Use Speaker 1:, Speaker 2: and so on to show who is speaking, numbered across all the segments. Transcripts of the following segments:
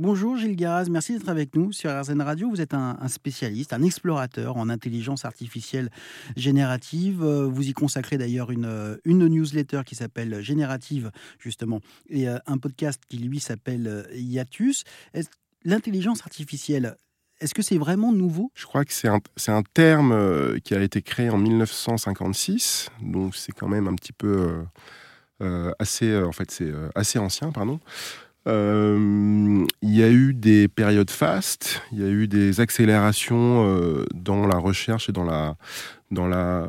Speaker 1: Bonjour Gilles Garaz, merci d'être avec nous sur RZN Radio. Vous êtes un, spécialiste, un explorateur en intelligence artificielle générative. Euh, vous y consacrez d'ailleurs une, euh, une newsletter qui s'appelle Générative, justement, et euh, un podcast qui lui s'appelle Hiatus. L'intelligence artificielle, est-ce que c'est vraiment nouveau?
Speaker 2: Je crois que c'est un, un, terme qui a été créé en 1956, donc c'est quand même un petit peu assez, en fait, c'est assez ancien, pardon. Euh, il y a eu des périodes fastes, il y a eu des accélérations euh, dans la recherche et dans la, dans la euh,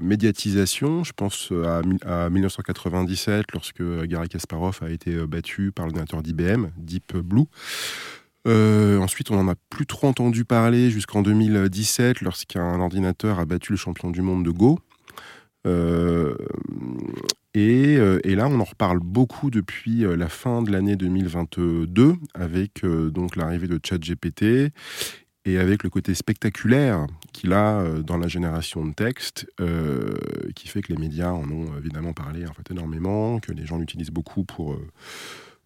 Speaker 2: médiatisation. Je pense à, à, 1997, lorsque Gary Kasparov a été battu par l'ordinateur d'IBM, Deep Blue. ensuite, on n'en a plus trop entendu parler jusqu'en 2017, lorsqu'un ordinateur a battu le champion du monde de Go. Euh, euh, et, là, on en reparle beaucoup depuis euh, la fin de l'année 2022, avec donc l'arrivée de ChatGPT et avec le côté spectaculaire qu'il a dans la génération de texte, qui fait que les médias en ont évidemment parlé en fait énormément, que les gens l'utilisent beaucoup pour,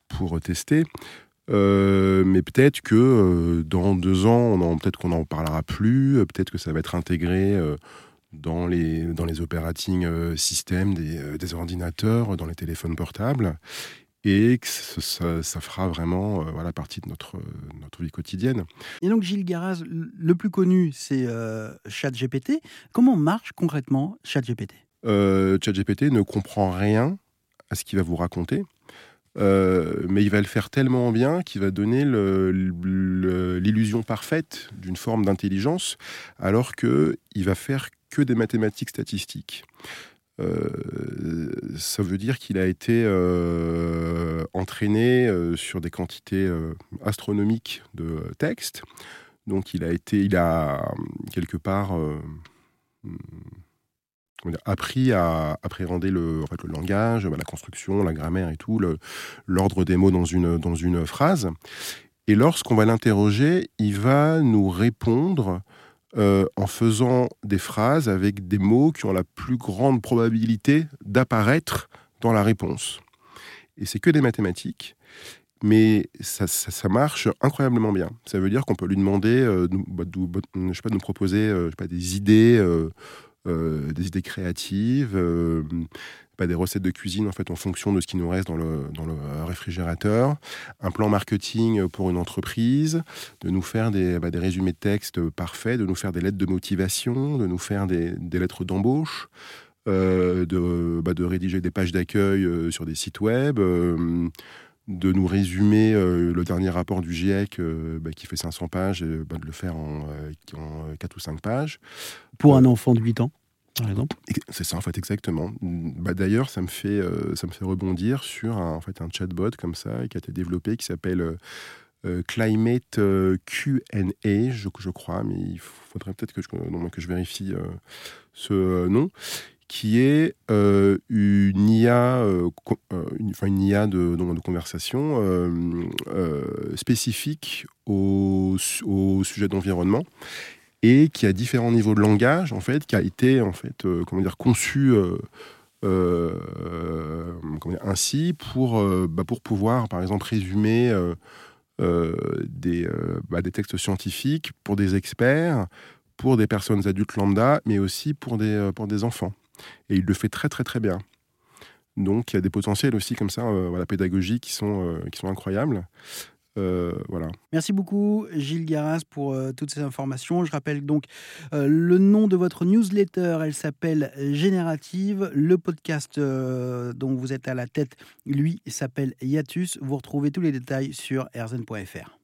Speaker 2: pour tester. mais peut-être que dans deux ans, peut-être qu'on n'en parlera plus, peut-être que ça va être intégré dans les, dans les operating euh, systèmes des, euh, des, ordinateurs, dans les téléphones portables, et que ça, ça fera vraiment euh, voilà, partie de notre, notre vie quotidienne.
Speaker 1: Et donc Gilles Garaz, le plus connu, c'est ChatGPT. Comment marche concrètement ChatGPT?
Speaker 2: ChatGPT ne comprend rien à ce qu'il va vous raconter. mais il va le faire tellement bien qu'il va donner l'illusion parfaite d'une forme d'intelligence, alors qu'il va faire que des mathématiques statistiques. Euh, ça veut dire qu'il a été euh, entraîné euh, sur des quantités astronomiques de texte. Donc il a été, il a quelque part appris à appréhender le, le langage, la construction, la grammaire et tout, l'ordre des mots dans une, dans une phrase. Et lorsqu'on va l'interroger, il va nous répondre euh, en faisant des phrases avec des mots qui ont la plus grande probabilité d'apparaître dans la réponse. Et c'est que des mathématiques, mais ça, marche incroyablement bien. Ça veut dire qu'on peut lui demander euh, bah, bah, je sais pas, de nous proposer euh, pas, des idées, des idées créatives, des recettes de cuisine en fait en fonction de ce qui nous reste dans le, réfrigérateur, un plan marketing pour une entreprise, de nous faire des, bah, résumés de texte parfaits, de nous faire des lettres de motivation, de nous faire des, lettres d'embauche. Euh, de, bah, de rédiger des pages d'accueil euh, sur des sites web, euh, de nous résumer le dernier rapport du GIEC bah, qui fait 500 pages, bah, de le faire en, 4 ou 5 pages.
Speaker 1: Pour un enfant de 8 ans
Speaker 2: c'est ça en fait exactement. Bah, D'ailleurs, ça me fait euh, ça me fait rebondir sur un, en fait un chatbot comme ça qui a été développé qui s'appelle euh, euh, Climate Q&A, je, je, crois, mais il faudrait peut-être que je, que je vérifie ce nom, qui est une IA, une, enfin une IA de, de conversation spécifique au, au sujet d'environnement et qui a différents niveaux de langage, en fait, qui a été, en fait, euh, comment dire, conçu euh, euh, ainsi pour, bah, pour pouvoir, par exemple, résumer des, bah, des textes scientifiques pour des experts, pour des personnes adultes lambda, mais aussi pour des, pour des enfants. Et il le fait très, très, très bien. Donc, il y a des potentiels aussi comme ça, voilà, pédagogiques, qui sont, qui sont incroyables. Euh.
Speaker 1: Merci beaucoup Gilles Garas pour euh, toutes ces informations. Je rappelle donc euh, le nom de votre newsletter, elle s'appelle Générative. Le podcast dont vous êtes à la tête, lui, s'appelle Yatus. Vous retrouvez tous les détails sur erzen.fr.